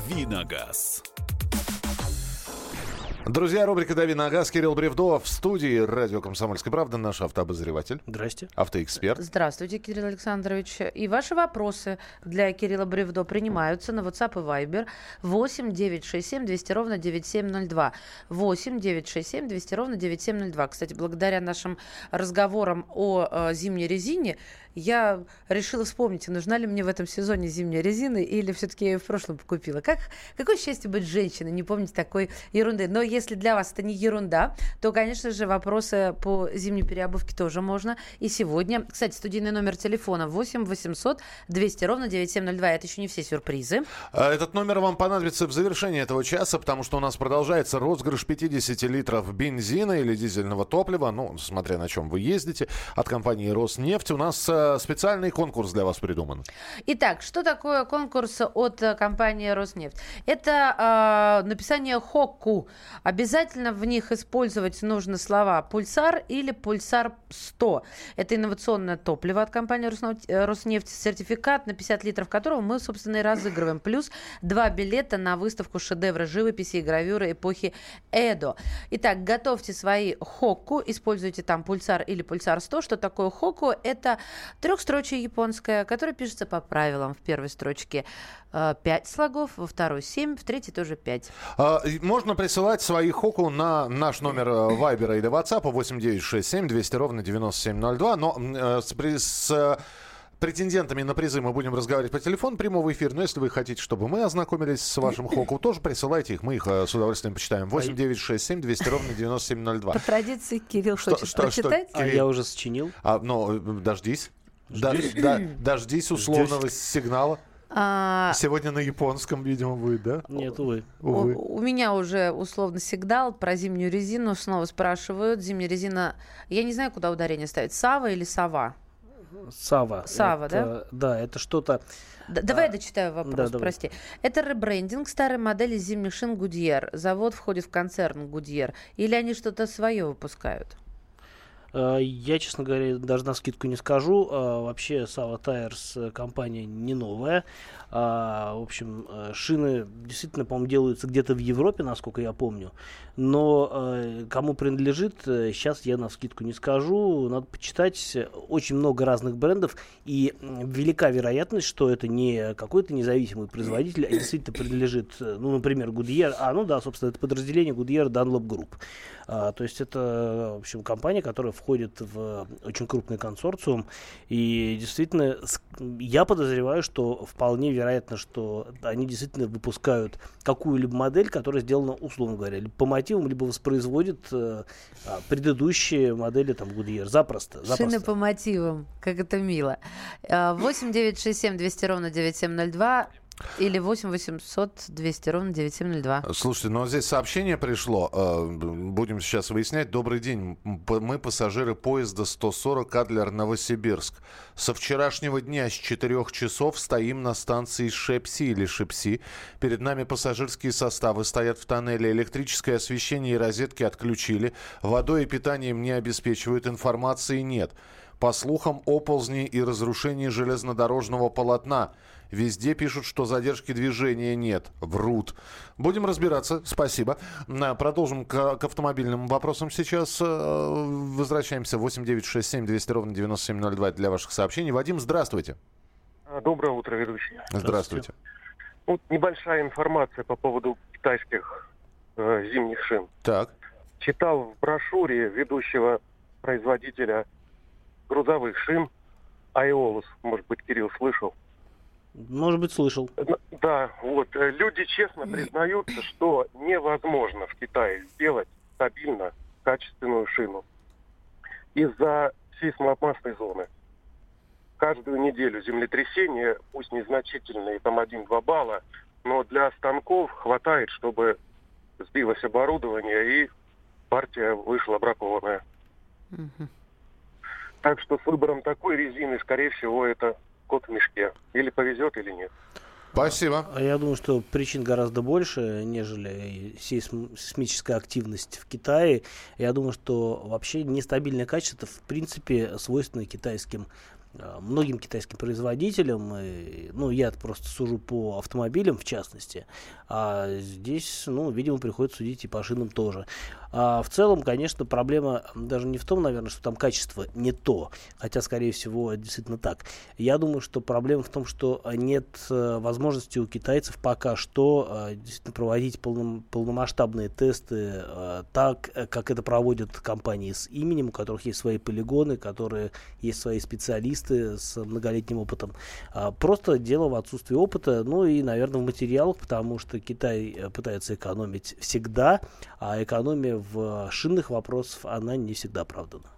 «Давиногаз». Друзья, рубрика «Дави на газ». Кирилл Бревдо в студии радио «Комсомольская правда». Наш автообозреватель. Здрасте. Автоэксперт. Здравствуйте, Кирилл Александрович. И ваши вопросы для Кирилла Бревдо принимаются на WhatsApp и Viber 8 967 200 ровно 9702. 8 967 200 ровно 9702. Кстати, благодаря нашим разговорам о э, зимней резине, я решила вспомнить, нужна ли мне в этом сезоне зимняя резина или все-таки я ее в прошлом купила. Как, какое счастье быть женщиной, не помнить такой ерунды. Но если для вас это не ерунда, то, конечно же, вопросы по зимней переобувке тоже можно. И сегодня, кстати, студийный номер телефона 8 800 200 ровно 9702. Это еще не все сюрпризы. А Этот номер вам понадобится в завершении этого часа, потому что у нас продолжается розыгрыш 50 литров бензина или дизельного топлива, ну, смотря на чем вы ездите, от компании «Роснефть». У нас э, специальный конкурс для вас придуман. Итак, что такое конкурс от э, компании «Роснефть»? Это э, написание «хокку». Обязательно в них использовать нужно слова «пульсар» или «пульсар-100». Это инновационное топливо от компании э, «Роснефть», сертификат на 50 литров которого мы, собственно, и разыгрываем. Плюс два билета на выставку шедевра живописи и гравюры эпохи Эдо. Итак, готовьте свои хокку, используйте там пульсар или пульсар 100. Что такое хокку? Это трехстрочие японское, которое пишется по правилам. В первой строчке 5 слогов, во второй 7, в третьей тоже 5. А, Можно присылать свои хоку на наш номер э, Вайбера или WhatsApp 8967 200 ровно 9702. Но э, с, э, претендентами на призы мы будем разговаривать по телефону прямого эфира. Но если вы хотите, чтобы мы ознакомились с вашим хоку, тоже присылайте их. Мы их э, с удовольствием почитаем. 8967 200 ровно 9702. По традиции Кирилл Что- хочет что- что- прочитать. А я уже сочинил. А, ну, э, дождись. Да- да- дождись условного сигнала. А, Сегодня на японском, видимо, будет, да? Нет, увы. Увы. У, у меня уже условно сигнал про зимнюю резину. Снова спрашивают. Зимняя резина... Я не знаю, куда ударение ставить. Сава или сова? Сава. Сава, Это- Да, это что-то... Д- давай я дочитаю вопрос, да, давай. прости. Это ребрендинг старой модели зимних шин Гудьер. Завод входит в концерн Гудьер. Или они что-то свое выпускают? Э, Я, честно говоря, даже на скидку не скажу. А, Вообще, Сава Tires э, компания не новая. В общем, э, шины действительно, по-моему, делаются где-то в Европе, насколько я помню. Но э, кому принадлежит, сейчас я на скидку не скажу. Надо почитать. Очень много разных брендов. И велика вероятность, что это не какой-то независимый производитель, а действительно принадлежит, э, ну, например, Goodyear. А, ну да, собственно, это подразделение Goodyear Dunlop Group. А, то есть это, в общем, компания, которая входит в очень крупный консорциум. И действительно, я подозреваю, что вполне вероятно, что они действительно выпускают какую-либо модель, которая сделана, условно говоря, либо по мотивам, либо воспроизводит э, а, предыдущие модели там Goodyear. Запросто. запросто. Шины по мотивам. Как это мило. А, 8 967 200 ровно 9702 или 8 800 200 ровно 9702. Слушайте, ну а здесь сообщение пришло. э, Будем сейчас выяснять. Добрый день. Мы пассажиры поезда 140 Адлер-Новосибирск. Со вчерашнего дня с 4 часов стоим на станции Шепси или Шепси. Перед нами пассажирские составы стоят в тоннеле. Электрическое освещение и розетки отключили. Водой и питанием не обеспечивают. Информации нет. По слухам, оползни и разрушение железнодорожного полотна. Везде пишут, что задержки движения нет. Врут. Будем разбираться. Спасибо. На, Продолжим к, к автомобильным вопросам сейчас. Э, Возвращаемся. 8 9 6 7 200 ровно 9702 для ваших сообщений. Вадим, здравствуйте. А, Доброе утро, ведущий. Здравствуйте. Вот небольшая информация по поводу китайских э, зимних шин. Так. Читал в брошюре ведущего производителя грузовых шин Айолус, может быть, Кирилл слышал. Может быть, слышал. Н- Да, вот. э, Люди честно признаются, что невозможно в Китае сделать стабильно качественную шину из-за сейсмоопасной зоны. Каждую неделю землетрясения, пусть незначительные, там 1-2 балла, но для станков хватает, чтобы сбилось оборудование и партия вышла бракованная. Мгм. Так что с выбором такой резины, скорее всего, это кот в мешке. Или повезет, или нет. Спасибо. А Я думаю, что причин гораздо больше, нежели сейсм- сейсмическая активность в Китае. Я думаю, что вообще нестабильное качество, в принципе, свойственно китайским а, многим китайским производителям. И, ну, я просто сужу по автомобилям, в частности. А здесь, ну, видимо, приходится судить и по шинам тоже. А в целом, конечно, проблема даже не в том, наверное, что там качество не то, хотя, скорее всего, действительно так. Я думаю, что проблема в том, что нет э, возможности у китайцев пока что э, действительно проводить полном, полномасштабные тесты э, так, как это проводят компании с именем, у которых есть свои полигоны, которые есть свои специалисты с многолетним опытом. А просто дело в отсутствии опыта, ну и, наверное, в материалах, потому что Китай пытается экономить всегда, а экономия в шинных вопросах, она не всегда оправдана.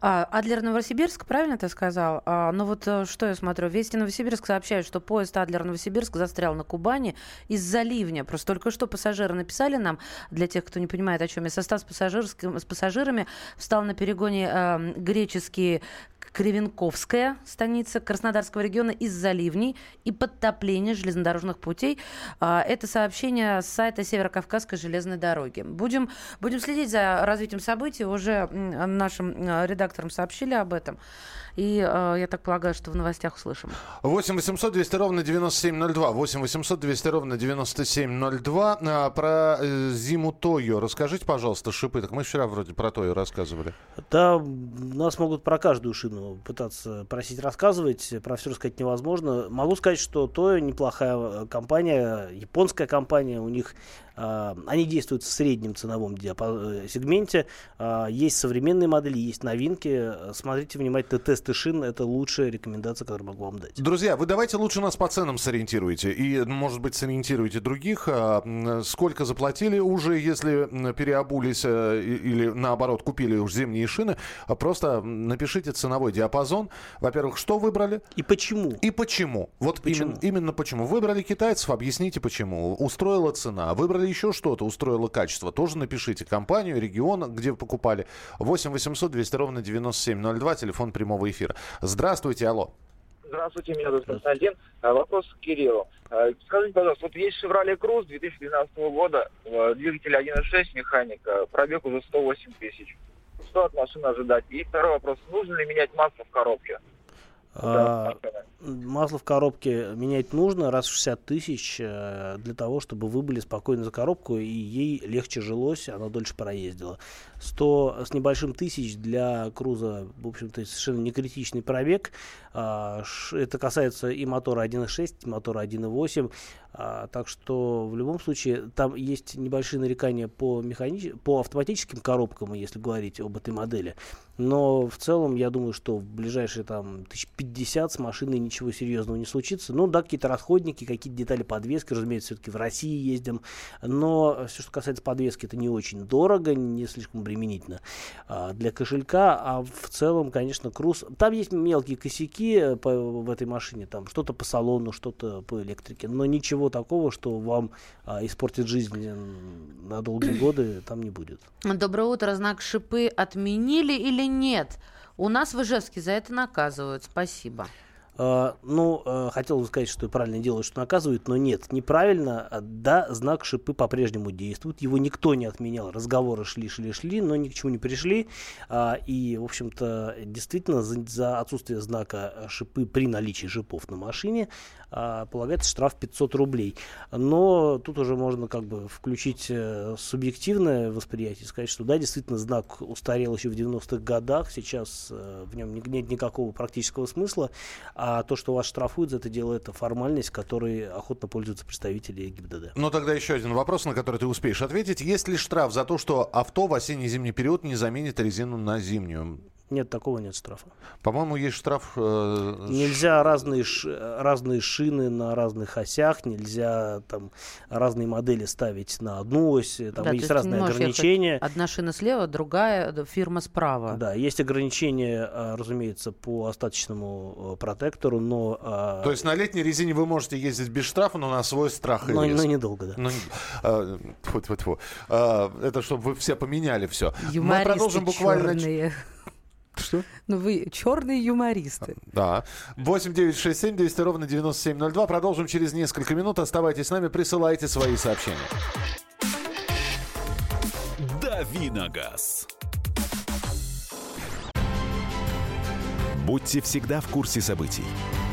А, Адлер Новосибирск, правильно ты сказал? А, ну вот э, что я смотрю, Вести Новосибирск сообщают, что поезд Адлер Новосибирск застрял на Кубани из-за ливня. Просто только что пассажиры написали нам, для тех, кто не понимает, о чем я, состав с, с пассажирами встал на перегоне э, греческие Кривенковская станица Краснодарского региона из-за ливней и подтопления железнодорожных путей. А, это сообщение с сайта Северо-Кавказской железной дороги. Будем, будем следить за развитием событий. Уже нашим редакторам сообщили об этом. И э, я так полагаю, что в новостях услышим. 8 800 200 ровно 9702. 8 800 200 ровно 9702. А, про э, зиму Тойо. Расскажите, пожалуйста, шипы. Так мы вчера вроде про Тойо рассказывали. Да, нас могут про каждую шину пытаться просить рассказывать. Про все рассказать невозможно. Могу сказать, что Тойо неплохая э, компания, японская компания. У них они действуют в среднем ценовом э, сегменте. А, есть современные модели, есть новинки. Смотрите внимательно тесты шин. Это лучшая рекомендация, которую могу вам дать. Друзья, вы давайте лучше нас по ценам сориентируйте. И, может быть, сориентируйте других. А, сколько заплатили уже, если переобулись э, или, наоборот, купили уж зимние шины. Просто напишите ценовой диапазон. Во-первых, что выбрали? И почему? И почему. Вот почему? Именно, именно почему. Выбрали китайцев, объясните почему. Устроила цена. Выбрали еще что-то устроило качество, тоже напишите компанию, регион, где покупали. 8 800 200 ровно 9702, телефон прямого эфира. Здравствуйте, алло. Здравствуйте, меня зовут Константин. А, вопрос к Кириллу. А, скажите, пожалуйста, вот есть Chevrolet Cruze 2012 года, двигатель 1.6, механика, пробег уже 108 тысяч. Что от машины ожидать? И второй вопрос, нужно ли менять масло в коробке? А, масло в коробке менять нужно раз в 60 тысяч э, для того, чтобы вы были спокойны за коробку и ей легче жилось, она дольше проездила. 100 с небольшим тысяч для круза, в общем-то, совершенно не критичный пробег. А, это касается и мотора 1.6, и мотора 1.8. А, так что в любом случае там есть небольшие нарекания по, механи... по автоматическим коробкам, если говорить об этой модели. Но в целом я думаю, что в ближайшие там 1050 с машиной ничего серьезного не случится. Ну да, какие-то расходники, какие-то детали подвески, разумеется, все-таки в России ездим. Но все, что касается подвески, это не очень дорого, не слишком обременительно а, для кошелька. А в целом, конечно, круз... Там есть мелкие косяки по, в этой машине. Там что-то по салону, что-то по электрике. Но ничего ничего такого, что вам а, испортит жизнь на долгие годы, там не будет. Доброе утро. Знак шипы отменили или нет? У нас в Ижевске за это наказывают. Спасибо. Uh, ну, uh, хотел бы сказать, что правильно делают, что наказывают, но нет, неправильно. Да, знак шипы по-прежнему действует. Его никто не отменял. Разговоры шли, шли, шли, но ни к чему не пришли. И, в общем-то, действительно, за, отсутствие знака шипы при наличии шипов на машине полагается штраф 500 рублей. Но тут уже можно как бы включить э, субъективное восприятие сказать, что да, действительно знак устарел еще в 90-х годах, сейчас э, в нем нет никакого практического смысла, а то, что вас штрафуют за это дело, это формальность, которой охотно пользуются представители ГИБДД. Ну тогда еще один вопрос, на который ты успеешь ответить. Есть ли штраф за то, что авто в осенне-зимний период не заменит резину на зимнюю? Нет, такого нет штрафа. По-моему, есть штраф... Э, нельзя разные, разные шины на разных осях, нельзя там разные модели ставить на одну ось, там да, есть разные ограничения. Одна шина слева, другая фирма справа. Да, есть ограничения, а, разумеется, по остаточному э, протектору, но... А, То есть на летней резине вы можете ездить без штрафа, но на свой страх и но, риск. Но недолго, да. Но, а, тьфу, тьфу, тьфу. Это чтобы вы все поменяли все. Юмористы Мы продолжим буквально... Черные. Что? Ну, вы черные юмористы. Да. 8 9 6 7 200 ровно 9702. Продолжим через несколько минут. Оставайтесь с нами, присылайте свои сообщения. Давиногаз. Будьте всегда в курсе событий.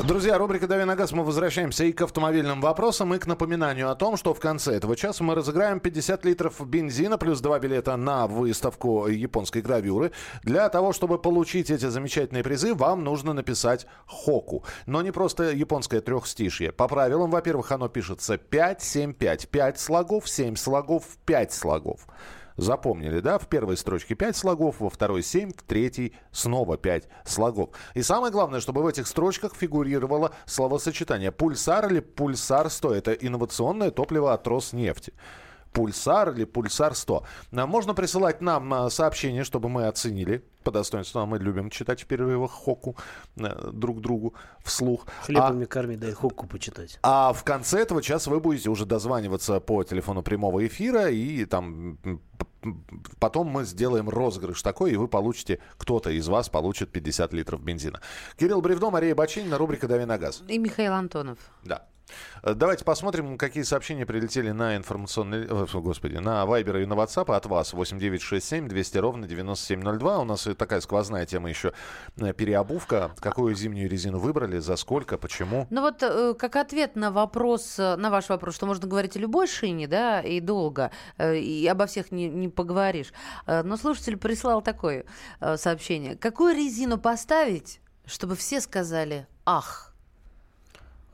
Друзья, рубрика «Дави на газ» мы возвращаемся и к автомобильным вопросам, и к напоминанию о том, что в конце этого часа мы разыграем 50 литров бензина плюс два билета на выставку японской гравюры. Для того, чтобы получить эти замечательные призы, вам нужно написать «Хоку». Но не просто японское трехстишье. По правилам, во-первых, оно пишется 5, 7, 5. 5 слогов, 7 слогов, 5 слогов. Запомнили, да? В первой строчке 5 слогов, во второй 7, в третьей снова 5 слогов. И самое главное, чтобы в этих строчках фигурировало словосочетание «пульсар» или «пульсар-100». Это инновационное топливо от Роснефти пульсар или пульсар 100. А можно присылать нам а, сообщение, чтобы мы оценили по достоинству. А мы любим читать в перерывах хоку друг другу вслух. Хлебами а, корми, дай хоку почитать. А в конце этого часа вы будете уже дозваниваться по телефону прямого эфира и там потом мы сделаем розыгрыш такой, и вы получите, кто-то из вас получит 50 литров бензина. Кирилл Бревдо, Мария Бачинина, рубрика «Дави на газ». И Михаил Антонов. Да. Э, давайте посмотрим, какие сообщения прилетели на информационный... Э, господи, на Вайбер и на WhatsApp от вас. 8967 200 ровно 9702. У нас такая сквозная тема еще э, переобувка. Какую зимнюю резину выбрали, за сколько, почему? Ну вот как ответ на вопрос, на ваш вопрос, что можно говорить о любой шине, да, и долго, и обо всех не, не поговоришь. Но слушатель прислал такое сообщение. Какую резину поставить, чтобы все сказали «ах»?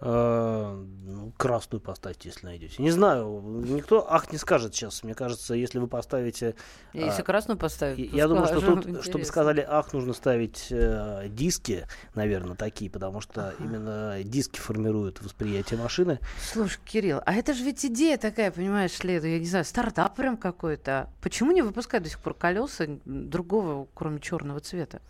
Э, ну, красную поставьте, если найдете. Не знаю, никто ах не скажет сейчас. Мне кажется, если вы поставите... Если а, красную поставить, Я думаю, что тут, интересно. чтобы сказали ах, нужно ставить э, диски, наверное, такие, потому что ага. именно диски формируют восприятие машины. Слушай, Кирилл, а это же ведь идея такая, понимаешь, ли, я не знаю, стартап прям какой-то. Почему не выпускают до сих пор колеса другого, кроме черного цвета?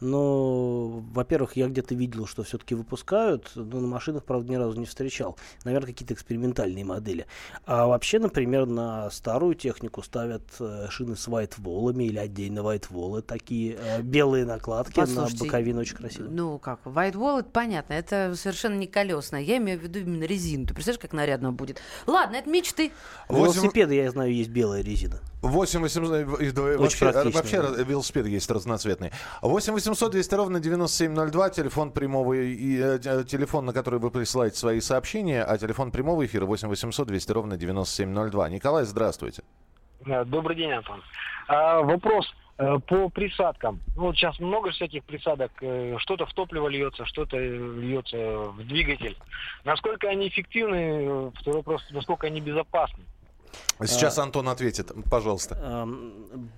Но, во-первых, я где-то видел, что все-таки выпускают, но на машинах, правда, ни разу не встречал. Наверное, какие-то экспериментальные модели. А вообще, например, на старую технику ставят э, шины с вайтволами или отдельно вайтволы, такие э, белые накладки Послушайте, на боковину очень красиво. Ну как, вайтвол, это понятно, это совершенно не колесное. Я имею в виду именно резину. Ты представляешь, как нарядно будет? Ладно, это мечты. Велосипеды, я знаю, есть белая резина. 8 800... Вообще, вообще велосипед есть разноцветный. 8 800 200 ровно 9702. Телефон прямого и э, телефон, на который вы присылаете свои сообщения, а телефон прямого эфира 8 800 200 ровно 9702. Николай, здравствуйте. Э, добрый день, Антон. А, вопрос э, по присадкам. Ну, вот сейчас много всяких присадок. Что-то в топливо льется, что-то льется в двигатель. Насколько они эффективны? Второй вопрос, насколько они безопасны? Сейчас а, Антон ответит, пожалуйста.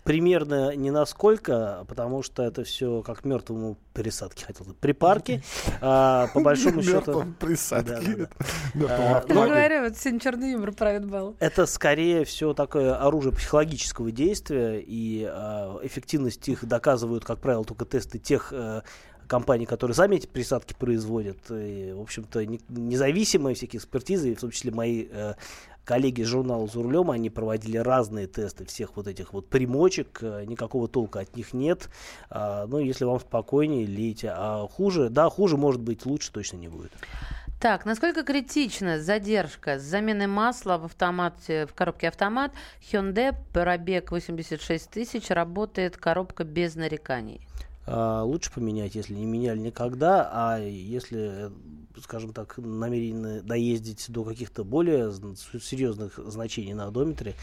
Примерно не насколько, потому что это все как мертвому присадке хотел. Припарки, а, по большому счету... присадке. А, говорю, вот сегодня черный юмор правит бал. Это скорее все такое оружие психологического действия, и эффективность их доказывают, как правило, только тесты тех э, компаний, которые сами эти присадки производят. И, в общем-то, независимые всякие экспертизы, в том числе мои э, коллеги журнала «За рулем», они проводили разные тесты всех вот этих вот примочек, э, никакого толка от них нет. А, ну, если вам спокойнее, лейте. А хуже, да, хуже может быть, лучше точно не будет. Так, насколько критична задержка с заменой масла в автомате, в коробке автомат Hyundai, пробег 86 тысяч, работает коробка без нареканий? А, лучше поменять, если не меняли никогда, а если скажем так, намерены доездить до каких-то более серьезных значений на одометре,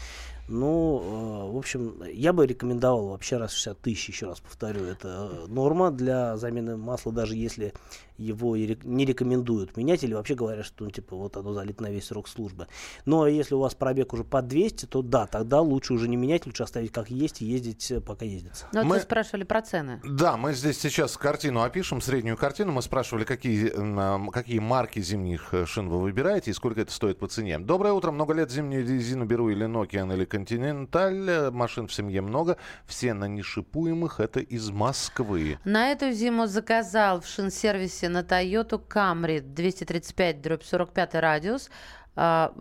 ну, э, в общем, я бы рекомендовал вообще раз в 60 тысяч, еще раз повторю, это э, норма для замены масла, даже если его не рекомендуют менять или вообще говорят, что ну, типа вот оно залито на весь срок службы. Но если у вас пробег уже под 200, то да, тогда лучше уже не менять, лучше оставить как есть и ездить, э, пока ездится. Но мы... вы спрашивали про цены. Да, мы здесь сейчас картину опишем, среднюю картину. Мы спрашивали, какие, какие марки зимних шин вы выбираете и сколько это стоит по цене. Доброе утро, много лет зимнюю резину беру или Nokia, или Континенталь. Машин в семье много. Все на нешипуемых. Это из Москвы. На эту зиму заказал в шинсервисе на Toyota Camry 235 дробь 45 радиус. А,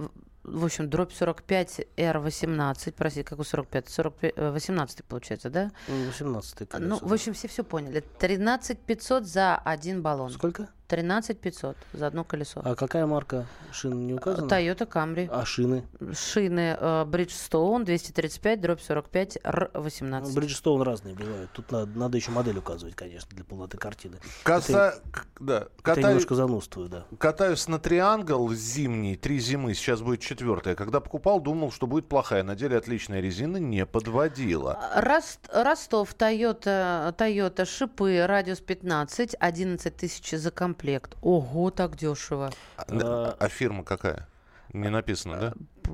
в общем, дробь 45 R18, простите, какой 45? 45 18 получается, да? 18 колеса. Ну, в общем, все все поняли. 13 500 за один баллон. Сколько? 13 500 за одно колесо. А какая марка шин не указана? Toyota Camry. А шины? Шины э, Bridgestone 235, дробь 45, R18. Ну, Bridgestone разные бывают. Тут надо, надо еще модель указывать, конечно, для полноты картины. Коса... Это, да. это Катаю... немножко занудствую, да. Катаюсь на триангл зимний, три зимы, сейчас будет четвертая. Когда покупал, думал, что будет плохая. На деле отличная резина не подводила. Рост- Ростов, Toyota, Toyota, шипы, радиус 15, 11 тысяч за комплект. Ого, так дешево. А, да, а фирма какая? Не написано, да? П-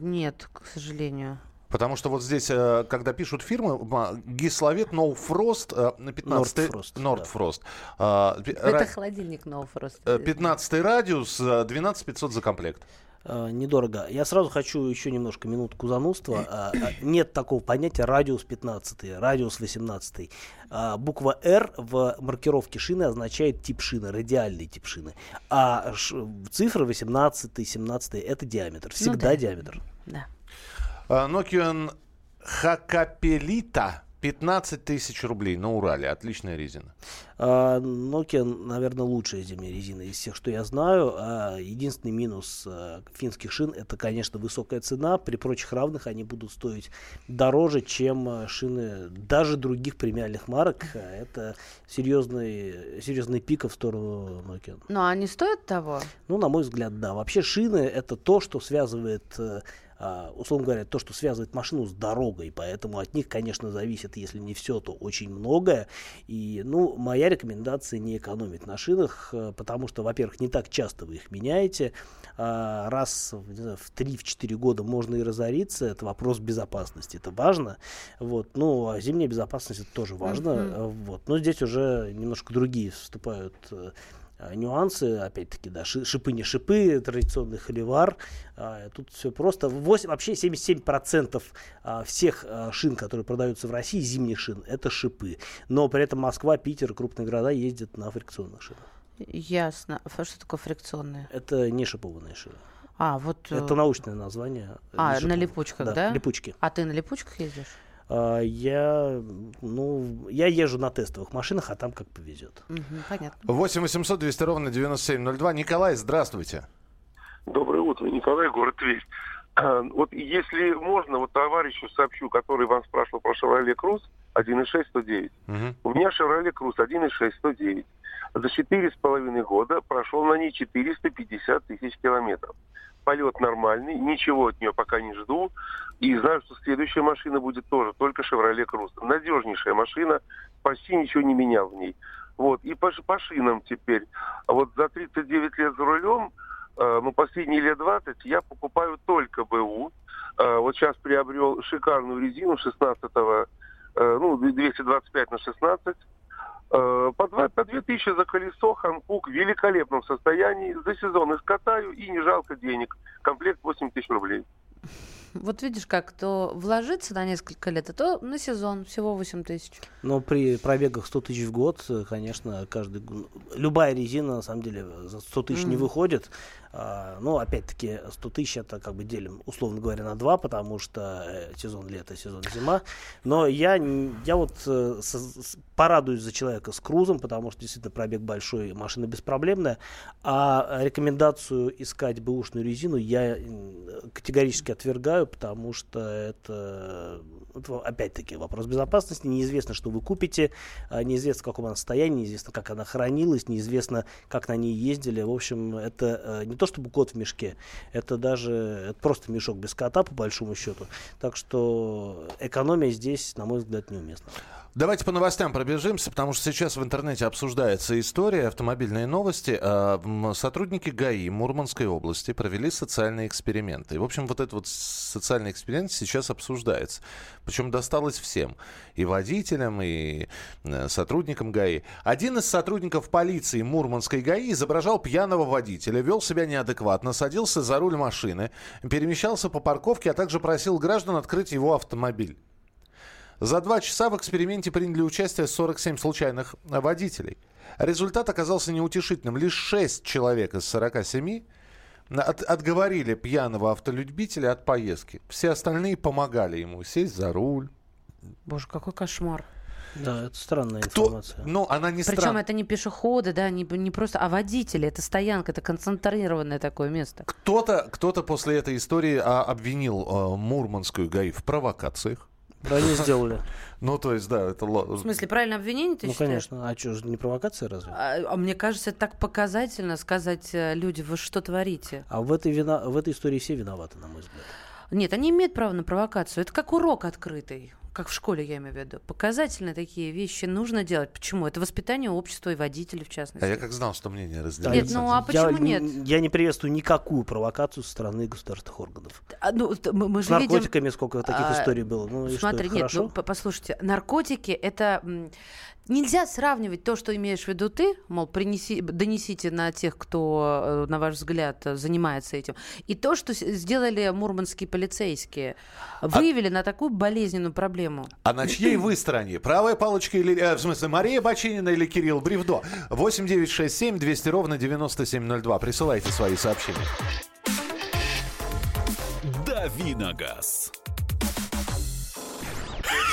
Нет, к сожалению. Потому что вот здесь, э, когда пишут фирмы, Гисловет, No Frost, э, на 15 Nordfrost, да. Nordfrost. А, пи- Это ра- холодильник нового просто. э, 15 радиус, э, 12 500 за комплект. А, недорого. Я сразу хочу еще немножко минутку занудства. А, а, нет такого понятия радиус 15, радиус 18. А, буква R в маркировке шины означает тип шины, радиальный тип шины. А ш- цифры 18, 17 это диаметр. Всегда да. диаметр. Да. А, Nokian Хакапелита 15 тысяч рублей на Урале. Отличная резина. А, Nokia, наверное, лучшая зимняя резина из всех, что я знаю. А, единственный минус а, финских шин это, конечно, высокая цена. При прочих равных они будут стоить дороже, чем а, шины даже других премиальных марок. Это серьезный, серьезный пик в сторону Nokia. Но они стоят того? Ну, на мой взгляд, да. Вообще шины это то, что связывает, условно говоря, то, что связывает машину с дорогой. Поэтому от них, конечно, зависит, если не все, то очень многое. И, ну, моя рекомендация не экономить на шинах, э, потому что, во-первых, не так часто вы их меняете. А, Раз знаю, в 3-4 года можно и разориться. Это вопрос безопасности. Это важно. Вот. Ну, а зимняя безопасность это тоже важно. Э, Вот. Но здесь уже немножко другие вступают э, а, нюансы, опять-таки, да, ши- шипы не шипы, традиционный холивар. А, Тут все просто. 8, вообще 77% а, всех а, шин, которые продаются в России, зимних шин, это шипы. Но при этом Москва, Питер, крупные города ездят на фрикционных шинах. Ясно. Ф- Что такое фрикционные? Это не шипованные шины. А, вот... э, Это научное название. э, А, на липучках, да? липучки. А ты на липучках ездишь? А, Я, ну, я езжу на тестовых машинах, а там как повезет. Мгм, понятно. 8 800 200 ровно 9702. Николай, здравствуйте. Доброе утро, Николай, город Тверь. Вот если можно, вот товарищу сообщу, который вам спрашивал про Chevrolet Cruze 1.6 109. Мгм. У меня Chevrolet Cruze 1.6 109. За четыре с половиной года прошел на ней 450 тысяч километров. Полет нормальный, ничего от нее пока не жду. И знаю, что следующая машина будет тоже, только Chevrolet Cruze. Надежнейшая машина, почти ничего не менял в ней. Вот. И по, по шинам теперь. А Вот за 39 лет за рулем, э, ну, последние лет 20, я покупаю только БУ. Э, вот сейчас приобрел шикарную резину 16 э, ну, 225 на 16. Э, По, два, по 2000 за колесо, ханкук в великолепном состоянии. За сезон искатаю и не жалко денег. Комплект 8 тысяч рублей. Вот видишь, как то вложиться на несколько лет, а то на сезон всего 8 тысяч. Но при пробегах 100 тысяч в год, э, конечно, каждый, г- любая резина, на самом деле, за 100 тысяч не Мгм. выходит. А, ну, опять-таки, 100 тысяч это как бы делим, условно говоря, на два, потому что э, сезон лето, сезон зима. Но я, я вот э, порадуюсь за человека с крузом, потому что действительно пробег большой, машина беспроблемная. А рекомендацию искать бэушную резину я м, категорически отвергаю, потому что это, это опять-таки вопрос безопасности. Неизвестно, что вы купите, а, неизвестно, в каком она состоянии, неизвестно, как она хранилась, неизвестно, как на ней ездили. В общем, это э, не то чтобы кот в мешке, это даже это просто мешок без кота, по большому счету. Так что экономия здесь, на мой взгляд, неуместна. Давайте по новостям пробежимся, потому что сейчас в интернете обсуждается история, автомобильные новости. А, сотрудники ГАИ Мурманской области провели социальные эксперименты. И, в общем, вот этот вот социальный эксперимент сейчас обсуждается. Причем досталось всем. И водителям, и э, сотрудникам ГАИ. Один из сотрудников полиции Мурманской ГАИ изображал пьяного водителя, вел себя неадекватно, садился за руль машины, перемещался по парковке, а также просил граждан открыть его автомобиль. За два часа в эксперименте приняли участие 47 случайных водителей. Результат оказался неутешительным. Лишь 6 человек из 47 от, отговорили пьяного автолюбителя от поездки. Все остальные помогали ему сесть за руль. Боже, какой кошмар. Да, это странная Кто? информация. Ну, она не Причем стран... это не пешеходы, да, не, не просто, а водители. Это стоянка, это концентрированное такое место. Кто-то кто после этой истории а, обвинил а, Мурманскую ГАИ в провокациях. Да, они сделали. Ну, то есть, да, это... В смысле, правильное обвинение ты Ну, считаешь? конечно. А что, не провокация разве? А, а мне кажется, это так показательно сказать э, люди, вы что творите? А в этой, вина... в этой истории все виноваты, на мой взгляд. Нет, они имеют право на провокацию. Это как урок открытый как в школе, я имею в виду. Показательные такие вещи нужно делать. Почему? Это воспитание общества и водителей, в частности. А я как знал, что мнение разделяется. Нет, ну а почему я, нет? Я не приветствую никакую провокацию со стороны государственных органов. А, ну, мы, мы С же наркотиками видим... сколько таких а, историй было. Ну, Смотри, что, нет, хорошо? ну, послушайте, наркотики это Нельзя сравнивать то, что имеешь в виду ты, мол, принеси, донесите на тех, кто, э, на ваш взгляд, занимается этим, и то, что сделали мурманские полицейские. Выявили а... на такую болезненную проблему. А на чьей вы стороне? Правая палочка или, э, в смысле, Мария Бачинина или Кирилл Бревдо? 8 9 6 7 200 ровно 9702. Присылайте свои сообщения. Давиногаз.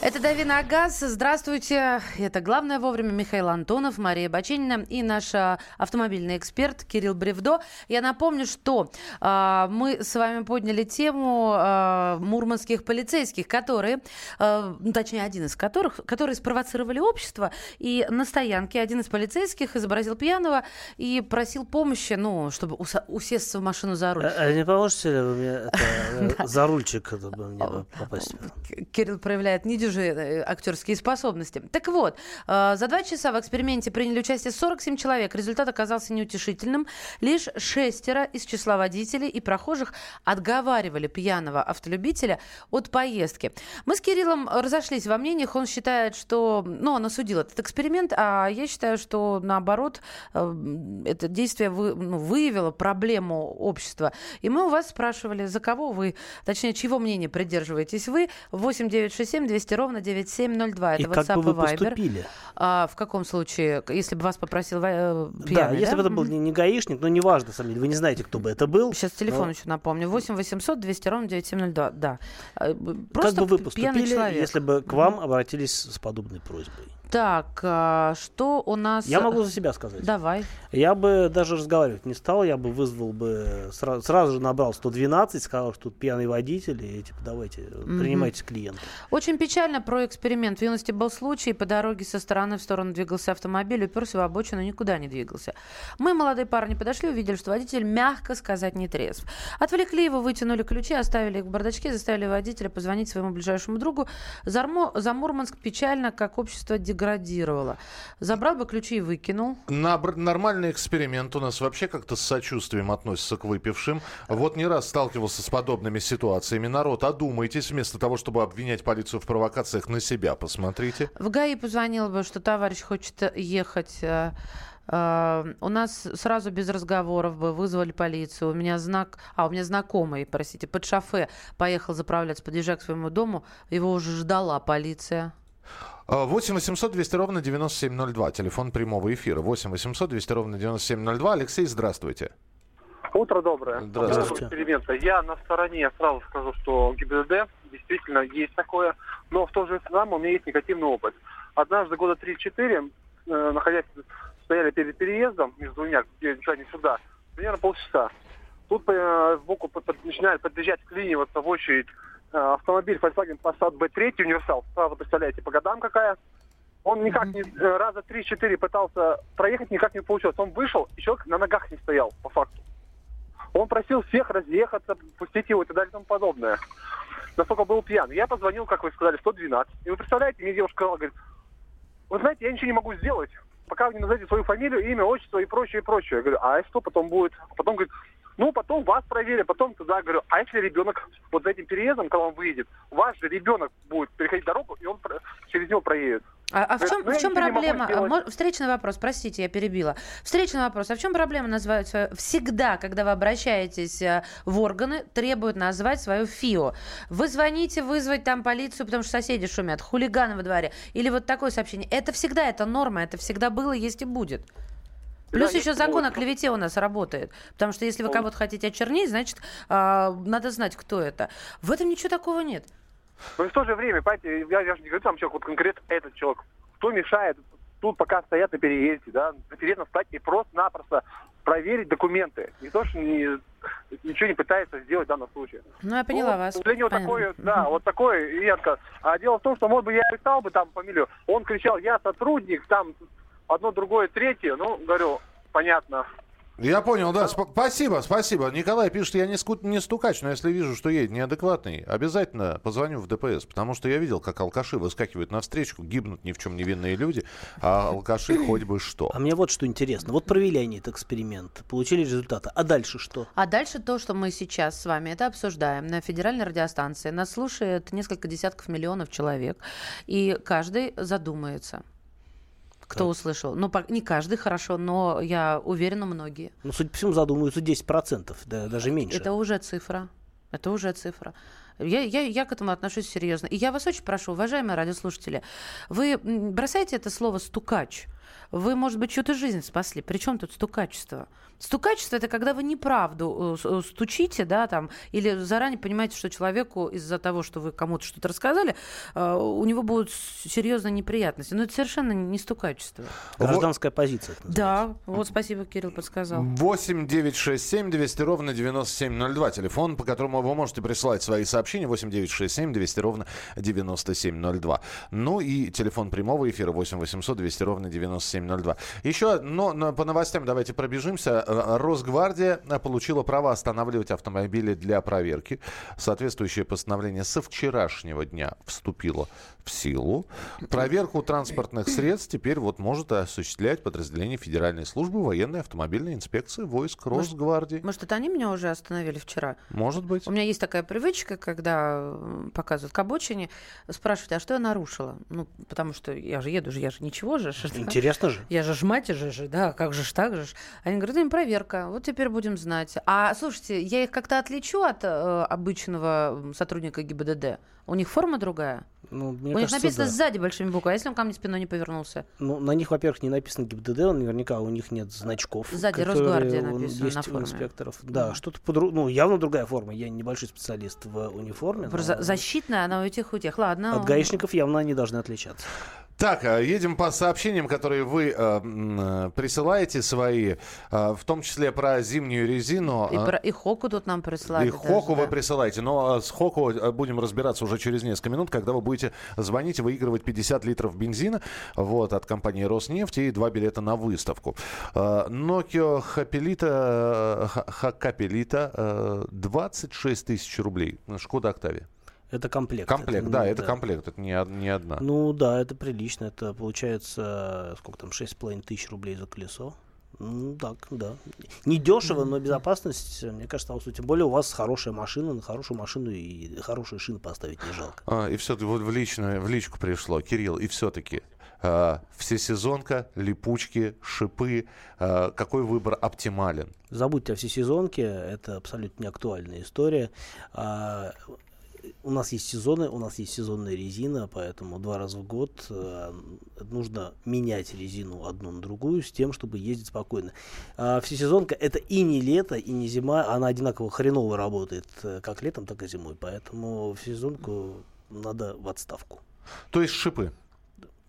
Это Давина Агаз. Здравствуйте. Это «Главное вовремя» Михаил Антонов, Мария Баченина и наш а, автомобильный эксперт Кирилл Бревдо. Я напомню, что э, мы с вами подняли тему э, мурманских полицейских, которые, э, точнее, один из которых, которые спровоцировали общество. И на стоянке один из полицейских изобразил пьяного и просил помощи, ну, чтобы ус- усесться в машину за руль. А, а не поможете ли вы мне это, за рульчик это, мне попасть? Кирилл проявляет недюжинную же э, актерские способности. Так вот, э, за два часа в эксперименте приняли участие 47 человек. Результат оказался неутешительным. Лишь шестеро из числа водителей и прохожих отговаривали пьяного автолюбителя от поездки. Мы с Кириллом разошлись во мнениях. Он считает, что... Ну, он осудил этот эксперимент, а я считаю, что наоборот, э, это действие вы, ну, выявило проблему общества. И мы у вас спрашивали, за кого вы, точнее, чьего мнения придерживаетесь вы? 8 967 200 ровно 9702. Это и WhatsApp как бы вы и Viber. поступили? А, в каком случае, если бы вас попросил э, пьяный, Да, если да? бы это был не, не гаишник, но неважно, сам вы не знаете, кто бы это был. Сейчас телефон но... еще напомню. 8 800 200 ровно 9702. Да. Э, Как Просто бы вы поступили, если бы к вам обратились с подобной просьбой? Так, а, что у нас... Я могу за себя сказать. Давай. Я бы даже разговаривать не стал, я бы вызвал бы, сразу, сразу же набрал 112, сказал, что тут пьяный водитель, и типа давайте, принимайте клиента. Очень печально про эксперимент. В юности был случай, по дороге со стороны в сторону двигался автомобиль, уперся в обочину, никуда не двигался. Мы, молодые парни, подошли, увидели, что водитель, мягко сказать, не трезв. Отвлекли его, вытянули ключи, оставили их в бардачке, заставили водителя позвонить своему ближайшему другу. Зармо... За Мурманск печально, как общество деградировало. Забрал бы ключи и выкинул. На нормальный эксперимент у нас вообще как-то с сочувствием относится к выпившим. Вот не раз сталкивался с подобными ситуациями. Народ, одумайтесь, вместо того, чтобы обвинять полицию в провокациях, на себя посмотрите. В ГАИ позвонил бы, что товарищ хочет ехать э, Uh, у нас сразу без разговоров бы вызвали полицию. У меня знак, а у меня знакомый, простите, под шофе поехал заправляться, подъезжая к своему дому, его уже ждала полиция. 8 800 200 ровно 9702. Телефон прямого эфира. 8 800 200 ровно 9702. Алексей, здравствуйте. Утро доброе. Здравствуйте. Эксперимента. Я на стороне сразу скажу, что ГИБДД действительно есть такое, но в то же самое у меня есть негативный опыт. Однажды года 3-4, э, находясь, стояли перед переездом между двумя, где не сюда, примерно полчаса. Тут э, сбоку под- под- начинает подъезжать, вклиниваться в очередь автомобиль Volkswagen Passat B3 универсал. Сразу представляете, по годам какая. Он никак не, э, раза 3-4 пытался проехать, никак не получилось. Он вышел, и человек на ногах не стоял, по факту. Он просил всех разъехаться, пустить его и так далее и тому подобное. Настолько был пьян. Я позвонил, как вы сказали, 112. И вы представляете, мне девушка сказала, говорит, вы знаете, я ничего не могу сделать, пока вы не назовете свою фамилию, имя, отчество и прочее, и прочее. Я говорю, а что потом будет? Потом говорит, ну, потом вас проверят, потом туда, говорю, а если ребенок вот за этим переездом, когда он выедет, ваш же ребенок будет переходить дорогу, и он через него проедет. А, а в чем, ну, в чем проблема? Встречный вопрос, простите, я перебила. Встречный вопрос. А в чем проблема назвать свое... Всегда, когда вы обращаетесь э, в органы, требуют назвать свою ФИО. Вы звоните вызвать там полицию, потому что соседи шумят, хулиганы во дворе. Или вот такое сообщение. Это всегда, это норма, это всегда было, есть и будет. Плюс Да, еще закон о клевете у нас работает. Потому что если вы кого-то хотите очернить, значит, а, надо знать, кто это. В этом ничего такого нет. Но и в то же время, понимаете, я, я же не говорю там человек, вот конкретно этот человек. Кто мешает тут пока стоят на переезде, да, на переезд встать и просто-напросто проверить документы. Не то, что не- ничего не пытается сделать в данном случае. Ну, я поняла Ну, вас. К сожалению, вот Понятно. такое, да, вот такое ярко. А дело в том, что, может быть, я писал бы там фамилию, он кричал, я сотрудник, там одно, другое, третье, ну, говорю, понятно. Я понял, да. Сп- спасибо, спасибо. Николай пишет, я не, ску- не стукач, но если вижу, что едет неадекватный, обязательно позвоню в ДПС, потому что я видел, как алкаши выскакивают навстречу, гибнут ни в чем невинные люди, а алкаши хоть бы что. А мне вот что интересно. Вот провели они этот эксперимент, получили результаты. А дальше что? А дальше то, что мы сейчас с вами это обсуждаем на федеральной радиостанции. Нас слушает несколько десятков миллионов человек, и каждый задумается. Кто Так. услышал? Ну, не каждый хорошо, но я уверена, многие. Ну, судя по всему, задумываются 10%, да, даже меньше. Это уже цифра. Это уже цифра. Я, я, я к этому отношусь серьезно. И я вас очень прошу, уважаемые радиослушатели, вы м, бросайте это слово «стукач». Вы, может быть, чью-то жизнь спасли. Причем тут стукачество? Стукачество – это когда вы неправду э, э, стучите, да, там, или заранее понимаете, что человеку из-за того, что вы кому-то что-то рассказали, э, у него будут серьезные неприятности. Но это совершенно не стукачество. Гражданская позиция. это Да, вот спасибо, Кирилл подсказал. 8 9 6 7 200 ровно 9702. Телефон, по которому вы можете присылать свои сообщения. 8 9 6 7 200 ровно 9702. Ну и телефон прямого эфира 8 800 200 ровно 9702. Еще но, но по новостям давайте пробежимся. Э, Росгвардия э, получила право останавливать автомобили для проверки. Соответствующее постановление со вчерашнего дня вступило в силу. Проверку транспортных средств теперь вот может осуществлять подразделение Федеральной службы военной автомобильной инспекции войск Росгвардии. Может, это они меня уже остановили вчера? Может быть. У меня есть такая привычка, когда показывают к обочине, спрашивать, а что я нарушила? Ну, потому что я же еду же, я же ничего же. да. Интересно же. Я же ж мать же, же, да, как же ж так же. ж. Они говорят, ну, проверка, вот теперь будем знать. А, слушайте, я их как-то отличу от э, обычного сотрудника ГИБДД? У них форма другая? Ну, мне У них кажется, написано да. сзади большими буквами, а если он ко мне спиной не повернулся? Ну, на них, во-первых, не написано ГИБДД, наверняка у них нет значков. Сзади Росгвардия написано есть на форме. инспекторов. Да, что-то подру... Ну, явно другая форма. Я небольшой специалист в униформе. Просто но Защитная, она у тех, у тех. Ладно. От гаишников явно они должны отличаться. Так, э, едем по сообщениям, которые вы э, э, присылаете свои, э, в том числе про зимнюю резину. И, э, про, и Хоку тут нам прислали. И даже, Хоку да. вы присылаете. Но с Хоку будем разбираться уже через несколько минут, когда вы будете звонить и выигрывать 50 литров бензина вот, от компании Роснефть и два билета на выставку. Nokia Хапелита, Ха- Хакапелита э, 26 тысяч рублей. Шкода Октавия. Это комплект. Комплект, Это, да, это комплект, это не, не одна. Ну да, это прилично. Это получается, сколько там, 6,5 тысяч рублей за колесо. Ну, так, да. Не дешево, но безопасность, мне кажется, что тем более у вас хорошая машина, на хорошую машину и хорошие шины поставить не жалко. А, и все, вот в, личную, в личку пришло, Кирилл, и все-таки э, всесезонка, липучки, шипы, э, какой выбор оптимален? Забудьте о всесезонке, это абсолютно не актуальная история. А, у нас есть сезоны, у нас есть сезонная резина, поэтому два раза в год э, нужно менять резину одну на другую с тем, чтобы ездить спокойно. А всесезонка это и не лето, и не зима, она одинаково хреново работает э, как летом, так и зимой, поэтому всесезонку надо в отставку. То есть шипы.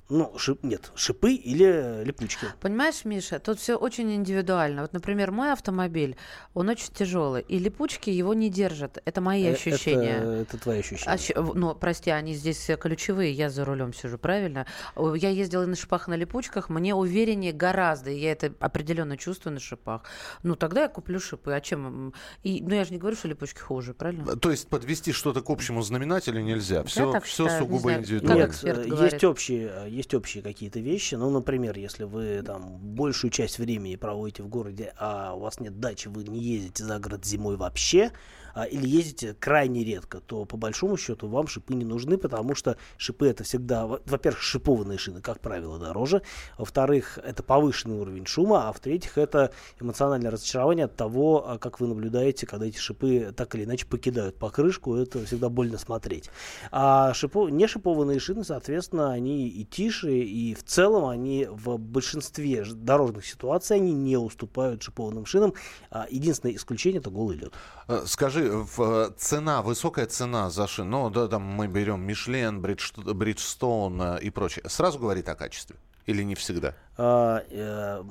Ну, шип, нет, шипы или липучки. Понимаешь, Миша, тут все очень индивидуально. Вот, например, мой автомобиль, он очень тяжелый, и липучки его не держат. Это мои Э, ощущения. Это, это твои ощущения. А щ- ну, прости, они здесь ключевые, я за рулем сижу, правильно? Я ездила и на шипах, на липучках, мне увереннее гораздо, и я это определенно чувствую на шипах. Ну, тогда я куплю шипы, а чем? И, ну, я же не говорю, что липучки хуже, правильно? То есть подвести что-то к общему знаменателю нельзя. Все, все считаю, не сугубо знаю, индивидуально. как Нет, э, говорит. есть общие, э, есть общие какие-то вещи. Ну, например, если вы там большую часть времени проводите в городе, а у вас нет дачи, вы не ездите за город зимой вообще, или ездите крайне редко, то по большому счету вам шипы не нужны, потому что шипы это всегда, во- во-первых, шипованные шины, как правило, дороже, во-вторых, это повышенный уровень шума, а в-третьих, это эмоциональное разочарование от того, а, как вы наблюдаете, когда эти шипы так или иначе покидают покрышку, это всегда больно смотреть. А шипо- не шипованные шины, соответственно, они и тише, и в целом они в большинстве дорожных ситуаций они не уступают шипованным шинам. А единственное исключение это голый лед. Э, Скажи, цена, высокая цена за шин, ну, да, там мы берем Мишлен, Бридж, Бриджстон э, и прочее. Сразу говорит о качестве? Или не всегда? А, э,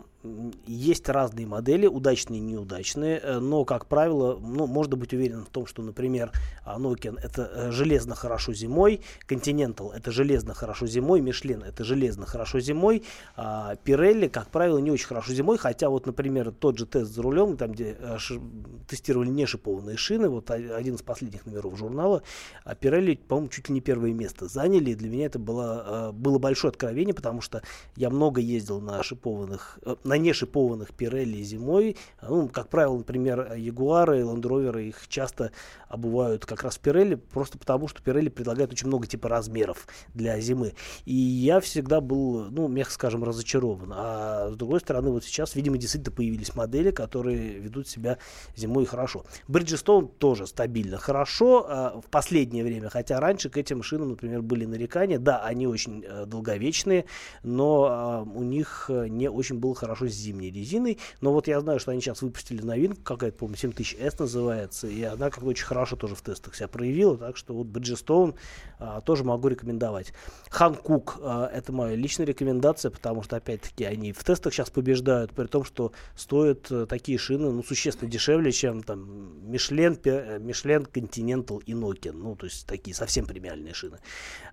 Есть разные модели, удачные и неудачные, э, но, как правило, ну, можно быть уверенным в том, что, например, а, Nokian это э, железно хорошо зимой, Continental это железно хорошо зимой, Michelin это железно хорошо зимой, а Pirelli, как правило, не очень хорошо зимой, хотя вот, например, тот же тест за рулем, там, где ши- тестировали не шипованные шины, вот один из последних номеров журнала, а Pirelli, по-моему, чуть ли не первое место заняли, и для меня это было, было большое откровение, потому что я много ездил на шипованных, э, на нешипованных Pirelli зимой. Ну, как правило, например, Ягуары, Rover, их часто обувают как раз Pirelli, просто потому что Pirelli предлагает очень много типа размеров для зимы. И я всегда был, ну, мягко скажем, разочарован. А с другой стороны, вот сейчас, видимо, действительно появились модели, которые ведут себя зимой хорошо. Bridgestone тоже стабильно хорошо а, в последнее время, хотя раньше к этим шинам, например, были нарекания. Да, они очень э, долговечные, но а, у них э, не очень было хорошо с зимней резиной. Но вот я знаю, что они сейчас выпустили новинку, какая-то, по-моему, 7000S называется, и она как-то очень хорошо тоже в тестах себя проявила, так что вот Bridgestone а, тоже могу рекомендовать. Hankook а, это моя личная рекомендация, потому что, опять-таки, они в тестах сейчас побеждают, при том, что стоят э, такие шины, ну, существенно дешевле, чем там Michelin, Michelin, Continental и Nokian, ну, то есть такие совсем премиальные шины.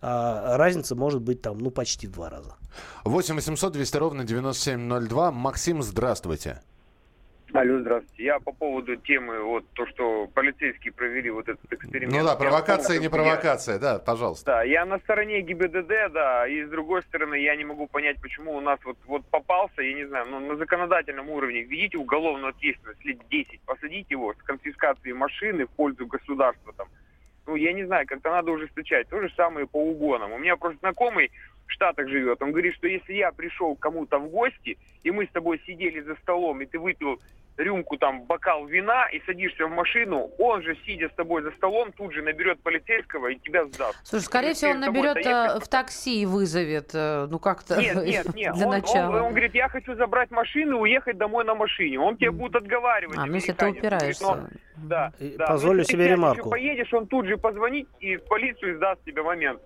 А, разница может быть там, ну, почти в два раза. 8 800 200 ровно 9702. Максим, здравствуйте. Алло, здравствуйте. Я по поводу темы, вот то, что полицейские провели вот этот эксперимент. Ну да, Я провокация, не помню, провокация, да, пожалуйста. Да, я на стороне ГИБДД, да, и с другой стороны, я не могу понять, почему у нас вот, вот попался, я не знаю, ну, на законодательном уровне, введите уголовную ответственность лет 10, посадите его с конфискацией машины в пользу государства там. Ну, я не знаю, как-то надо ужесточать. То же самое по угонам. У меня просто знакомый в Штатах живет, он говорит, что если я пришел к кому-то в гости, и мы с тобой сидели за столом, и ты выпил рюмку, там, бокал вина и садишься в машину, он же, сидя с тобой за столом, тут же наберет полицейского и тебя сдаст. Слушай, скорее Ну, всего, он наберет доехать. э, в такси и вызовет, э, ну как-то Нет, нет, нет. для он, начала. Он, он говорит, я хочу забрать машину и уехать домой на машине. Он тебе будет отговаривать. А, ну если ты. Он говорит, упираешься. «Ну, да, И да. позволю если ты себе ремарку. и поедешь, он тут же позвонит и в полицию сдаст тебе момент.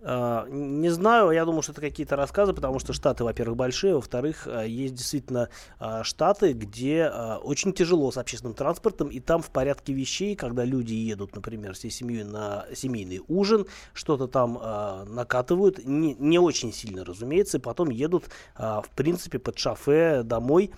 А, Не знаю, я думаю, что это какие-то рассказы, потому что штаты, во-первых, большие, во-вторых, а, есть действительно а, штаты, где очень тяжело с общественным транспортом, и там в порядке вещей, когда люди едут, например, всей семьей на семейный ужин, что-то там накатывают, не, не очень сильно, разумеется, и потом едут, в принципе, под шофе домой.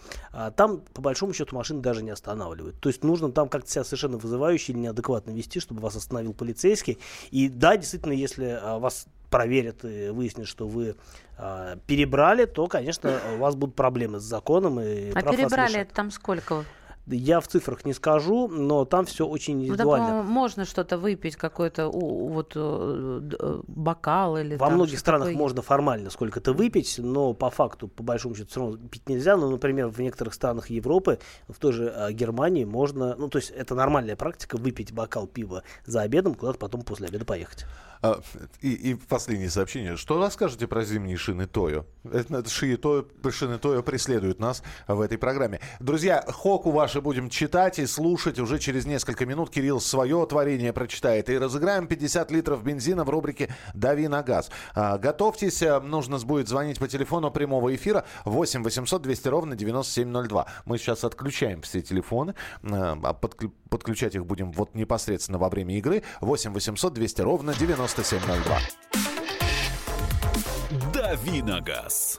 Там, по большому счету, машины даже не останавливают. То есть нужно там как-то себя совершенно вызывающе или неадекватно вести, чтобы вас остановил полицейский. И да, действительно, если вас проверят и выяснят, что вы а, перебрали, то, конечно, у вас будут проблемы с законом. И А перебрали это там сколько? Я в цифрах не скажу, но там все очень Ну, индивидуально. так, по-моему, можно что-то выпить, какой-то вот э, э, бокал или Во там многих странах такое можно формально сколько-то выпить, но по факту, по большому счету, все равно пить нельзя. Ну, например, в некоторых странах Европы, в той же э, Германии можно, ну, то есть это нормальная практика, выпить бокал пива за обедом, куда-то потом после обеда поехать. А, И, и последнее сообщение. Что расскажете про зимние шины Тойо? Это, это ши Тойо, шины Тойо преследуют нас в этой программе. Друзья, Хоку ваши будем читать и слушать. Уже через несколько минут Кирилл свое творение прочитает. И разыграем 50 литров бензина в рубрике «Дави на газ». А, готовьтесь, а, нужно будет звонить по телефону прямого эфира 8 800 200 ровно 9702. Мы сейчас отключаем все телефоны, а подклю- подключать их будем вот непосредственно во время игры. 8 800 200 ровно 9702. Давиногаз.